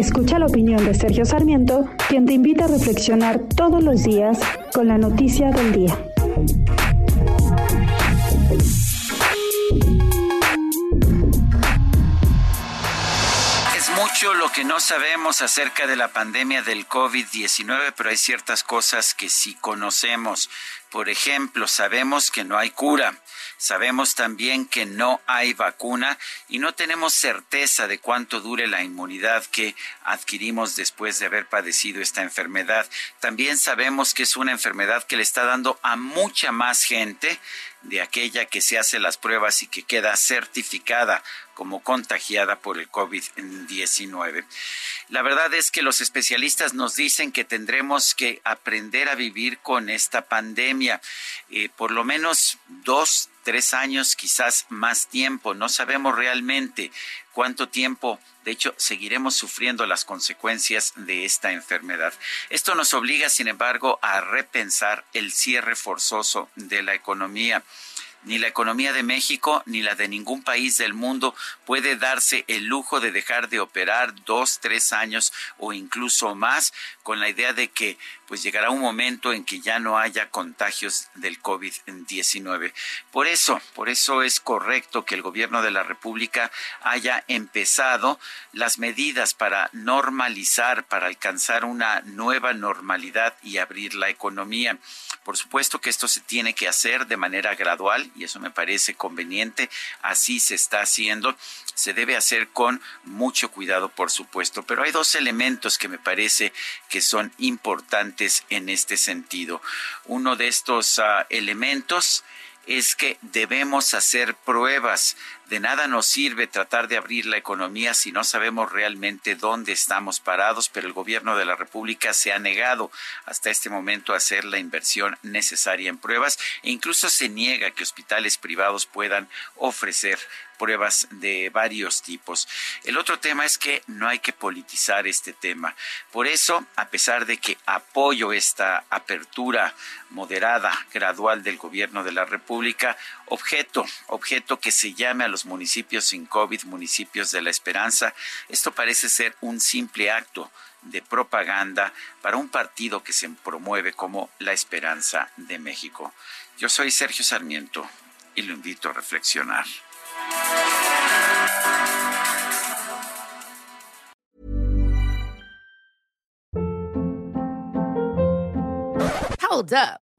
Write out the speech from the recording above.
Escucha la opinión de Sergio Sarmiento, quien te invita a reflexionar todos los días con la noticia del día. Es mucho lo que no sabemos acerca de la pandemia del COVID-19, pero hay ciertas cosas que sí conocemos. Por ejemplo, sabemos que no hay cura, sabemos también que no hay vacuna y no tenemos certeza de cuánto dure la inmunidad que adquirimos después de haber padecido esta enfermedad. También sabemos que es una enfermedad que le está dando a mucha más gente de aquella que se hace las pruebas y que queda certificada como contagiada por el COVID-19. La verdad es que los especialistas nos dicen que tendremos que aprender a vivir con esta pandemia eh, por lo menos dos, tres años, quizás más tiempo. No sabemos realmente cuánto tiempo. De hecho, seguiremos sufriendo las consecuencias de esta enfermedad. Esto nos obliga, sin embargo, a repensar el cierre forzoso de la economía. Ni la economía de México ni la de ningún país del mundo puede darse el lujo de dejar de operar dos, tres años o incluso más con la idea de que pues llegará un momento en que ya no haya contagios del COVID-19. Por eso, por eso es correcto que el gobierno de la República haya empezado las medidas para normalizar, para alcanzar una nueva normalidad y abrir la economía. Por supuesto que esto se tiene que hacer de manera gradual y eso me parece conveniente. Así se está haciendo. Se debe hacer con mucho cuidado, por supuesto. Pero hay dos elementos que me parece que son importantes en este sentido. Uno de estos uh, elementos es que debemos hacer pruebas. De nada nos sirve tratar de abrir la economía si no sabemos realmente dónde estamos parados, pero el gobierno de la República se ha negado hasta este momento a hacer la inversión necesaria en pruebas e incluso se niega que hospitales privados puedan ofrecer pruebas de varios tipos. El otro tema es que no hay que politizar este tema. Por eso, a pesar de que apoyo esta apertura moderada, gradual del gobierno de la República, objeto, objeto que se llame a los municipios sin COVID, municipios de la esperanza, esto parece ser un simple acto de propaganda para un partido que se promueve como la esperanza de México. Yo soy Sergio Sarmiento y lo invito a reflexionar. Hold up.